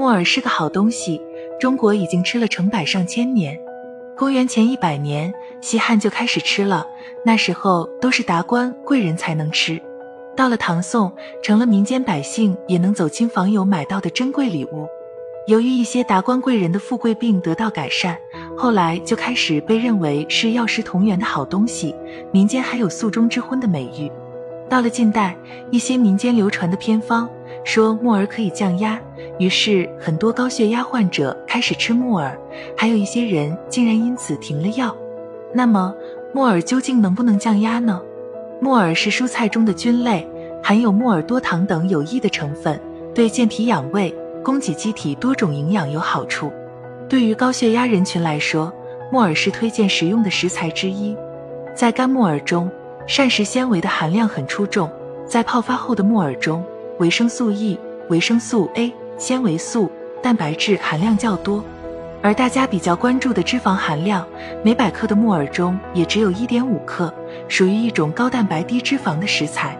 木耳是个好东西，中国已经吃了成百上千年。公元前一百年，西汉就开始吃了，那时候都是达官贵人才能吃。到了唐宋，成了民间百姓也能走亲访友买到的珍贵礼物。由于一些达官贵人的富贵病得到改善，后来就开始被认为是药食同源的好东西，民间还有素中之荤的美誉。到了近代，一些民间流传的偏方说木耳可以降压，于是很多高血压患者开始吃木耳，还有一些人竟然因此停了药。那么木耳究竟能不能降压呢？木耳是蔬菜中的菌类，含有木耳多糖等有益的成分，对健脾养胃。供给机体多种营养有好处，对于高血压人群来说，木耳是推荐食用的食材之一。在干木耳中，膳食纤维的含量很出众；在泡发后的木耳中，维生素 E、维生素 A、纤维素、蛋白质含量较多。而大家比较关注的脂肪含量，每百克的木耳中也只有一点五克，属于一种高蛋白低脂肪的食材。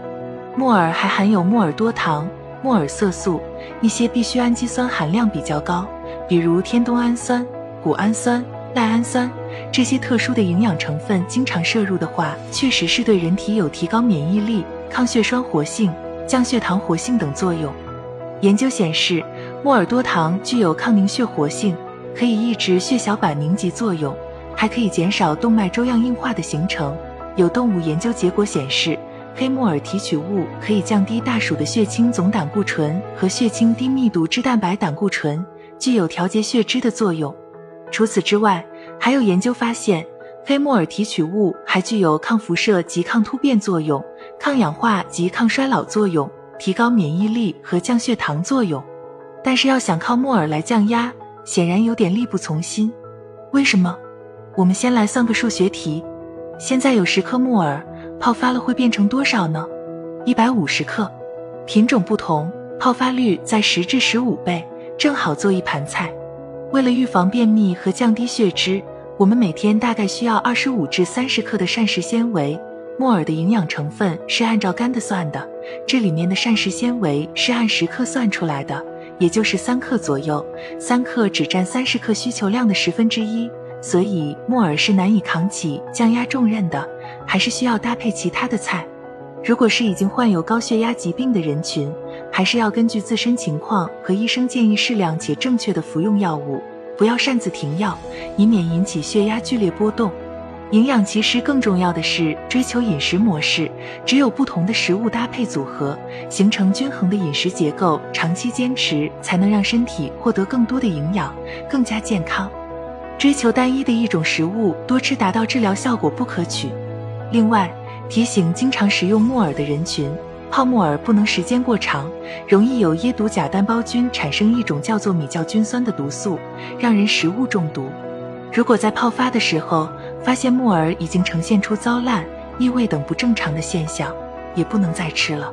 木耳还含有木耳多糖。木耳色素、一些必需氨基酸含量比较高，比如天冬氨酸、谷氨酸、赖氨酸这些特殊的营养成分，经常摄入的话，确实是对人体有提高免疫力、抗血栓活性、降血糖活性等作用。研究显示，木耳多糖具有抗凝血活性，可以抑制血小板凝集作用，还可以减少动脉粥样硬化的形成。有动物研究结果显示。黑木耳提取物可以降低大鼠的血清总胆固醇和血清低密度脂蛋白胆固醇，具有调节血脂的作用。除此之外，还有研究发现，黑木耳提取物还具有抗辐射及抗突变作用、抗氧化及抗衰老作用，提高免疫力和降血糖作用。但是要想靠木耳来降压，显然有点力不从心。为什么？我们先来算个数学题：现在有十克木耳。泡发了会变成多少呢？一百五十克，品种不同，泡发率在十至十五倍，正好做一盘菜。为了预防便秘和降低血脂，我们每天大概需要二十五至三十克的膳食纤维。木耳的营养成分是按照干的算的，这里面的膳食纤维是按十克算出来的，也就是三克左右。三克只占三十克需求量的十分之一，所以木耳是难以扛起降压重任的。还是需要搭配其他的菜。如果是已经患有高血压疾病的人群，还是要根据自身情况和医生建议适量且正确的服用药物，不要擅自停药，以免引起血压剧烈波动。营养其实更重要的是追求饮食模式，只有不同的食物搭配组合，形成均衡的饮食结构，长期坚持才能让身体获得更多的营养，更加健康。追求单一的一种食物多吃达到治疗效果不可取。另外，提醒经常食用木耳的人群，泡木耳不能时间过长，容易有椰毒假单胞菌产生一种叫做米酵菌酸的毒素，让人食物中毒。如果在泡发的时候发现木耳已经呈现出糟烂、异味等不正常的现象，也不能再吃了。